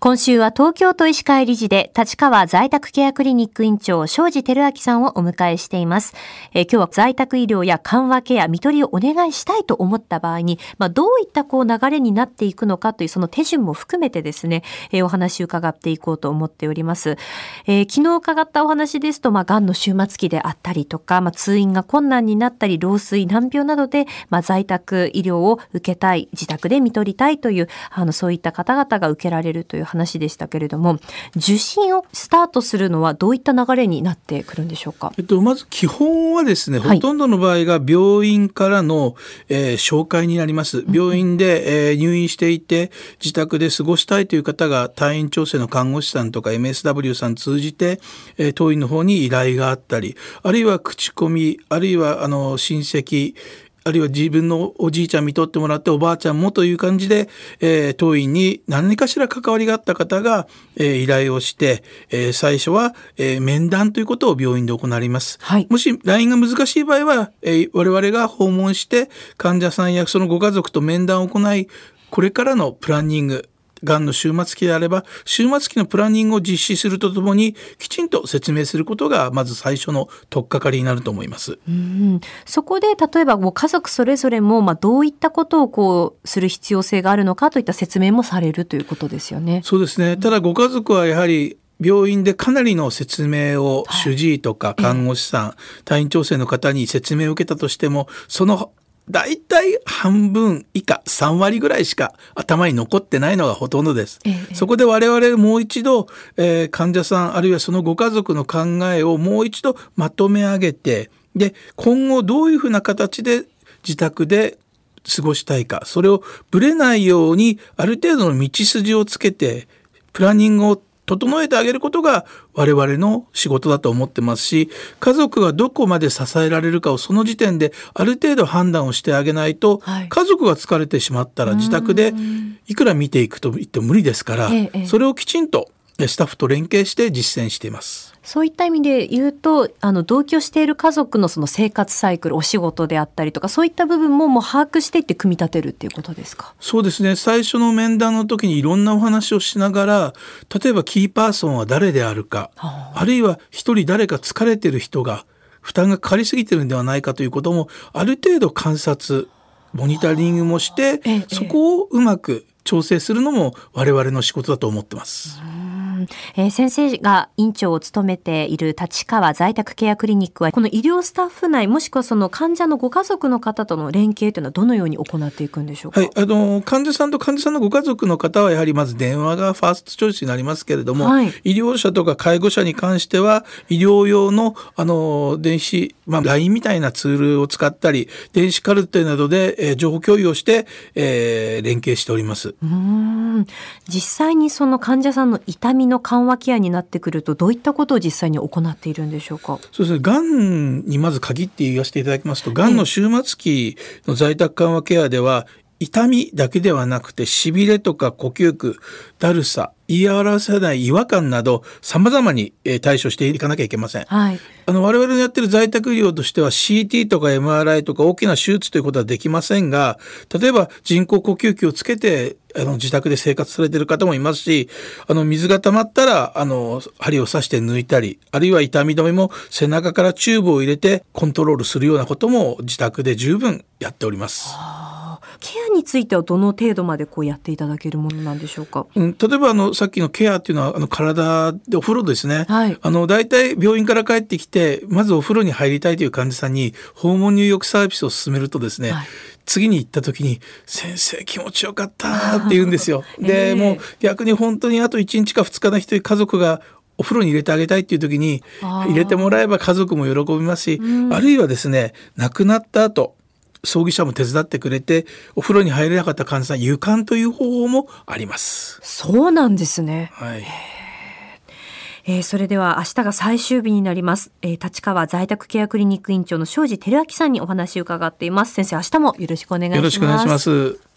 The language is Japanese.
今週は東京都医師会理事で立川在宅ケアクリニック院長庄司照明さんをお迎えしています、え今日は在宅医療や緩和ケア、見取りをお願いしたいと思った場合に、まあ、どういったこう流れになっていくのかというその手順も含めてですね、えお話を伺っていこうと思っております。えー昨日伺ったお話ですと、まあ、癌の終末期であったりとか、まあ、通院が困難になったり、老衰、難病などで、まあ、在宅医療を受けたい、自宅で見取りたいという、あの、そういった方々が受けられるという話でしたけれども、受診をスタートするのはどういった流れになってくるんでしょうか？えっと、まず基本はですね、はい。ほとんどの場合が病院からの、えー紹介になります。病院で、えー入院していて、自宅で過ごしたいという方が退院調整の看護師さんとか MSW さん通じて、えー当院の方に依頼があったり、あるいは口コミ、あるいはあの親戚、あるいは自分のおじいちゃん見とってもらっておばあちゃんもという感じで、えー当院に何かしら関わりがあった方が、えー依頼をして、えー最初は、えー面談ということを病院で行います。はいもし LINE が難しい場合は、えー我々が訪問して患者さんやそのご家族と面談を行い、これからのプランニング、がんの終末期であれば終末期のプランニングを実施するとともにきちんと説明することがまず最初の取っかかりになると思います。うんそこで例えばもう家族それぞれも、まあ、どういったことをこうする必要性があるのかといった説明もされるということですよね。そうですね。ただご家族はやはり病院でかなりの説明を主治医とか看護師さん、退院調整の方に説明を受けたとしても、その大体半分以下3割ぐらいしか頭に残ってないのがほとんどです。ええそこで我々もう一度、えー患者さんあるいはそのご家族の考えをもう一度まとめ上げてで今後どういうふうな形で自宅で過ごしたいかそれをぶれないようにある程度の道筋をつけてプランニングを整えてあげることが我々の仕事だと思ってますし家族がどこまで支えられるかをその時点である程度判断をしてあげないと、はい。家族が疲れてしまったら自宅でいくら見ていくと言っても無理ですから、ええええ。それをきちんとスタッフと連携して実践しています。そういった意味で言うと、あの、同居している家族のその生活サイクル、お仕事であったりとか、そういった部分ももう把握していって組み立てるっていうことですか？そうですね。最初の面談の時にいろんなお話をしながら例えばキーパーソンは誰であるか、はあるいは一人誰か疲れてる人が負担がかかりすぎてるんではないかということもある程度観察モニタリングもして、ええ。そこをうまく調整するのも我々の仕事だと思ってます。えー先生が院長を務めている立川在宅ケアクリニックは、この医療スタッフ内、もしくはその患者のご家族の方との連携というのはどのように行っていくんでしょうか？はい、あの患者さんと患者さんのご家族の方はやはりまず電話がファーストチョイスになりますけれども、はい。医療者とか介護者に関しては医療用のあの電子、まあ、LINE みたいなツールを使ったり電子カルテなどで、えー情報共有をして、えー連携しております。うーん。実際にその患者さんの痛みの緩和ケアになってくると、どういったことを実際に行っているんでしょうか？そうですね。がんにまず限って言わせていただきますと、がんの終末期の在宅緩和ケアでは、痛みだけではなくて、痺れとか呼吸苦、だるさ、言い表せない違和感など、様々にえー対処していかなきゃいけません。はい。あの、我々のやってる在宅医療としては CT とか MRI とか大きな手術ということはできませんが、例えば人工呼吸器をつけて、あの、自宅で生活されている方もいますし、あの、水が溜まったら、あの、針を刺して抜いたり、あるいは痛み止めも背中からチューブを入れてコントロールするようなことも自宅で十分やっております。ケアについてはどの程度までこうやっていただけるものなんでしょうか？うん、例えばあのさっきのケアっていうのはあの体でお風呂ですね、はい。あの大体病院から帰ってきてまずお風呂に入りたいという患者さんに訪問入浴サービスを進めるとですね、はい。次に行った時に「先生気持ちよかった」って言うんですよ。えで、えもう逆に本当にあと1日か2日の人家族がお風呂に入れてあげたいっていう時に入れてもらえば家族も喜びますし、うん。あるいはですね亡くなった後葬儀社も手伝ってくれてお風呂に入れなかった患者さん湯管という方法もあります。そうなんですね。はい。えーそれでは明日が最終日になります。えー立川在宅ケアクリニック院長の庄司照明さんにお話を伺っています。先生、明日もよろしくお願いします。よろしくお願いします。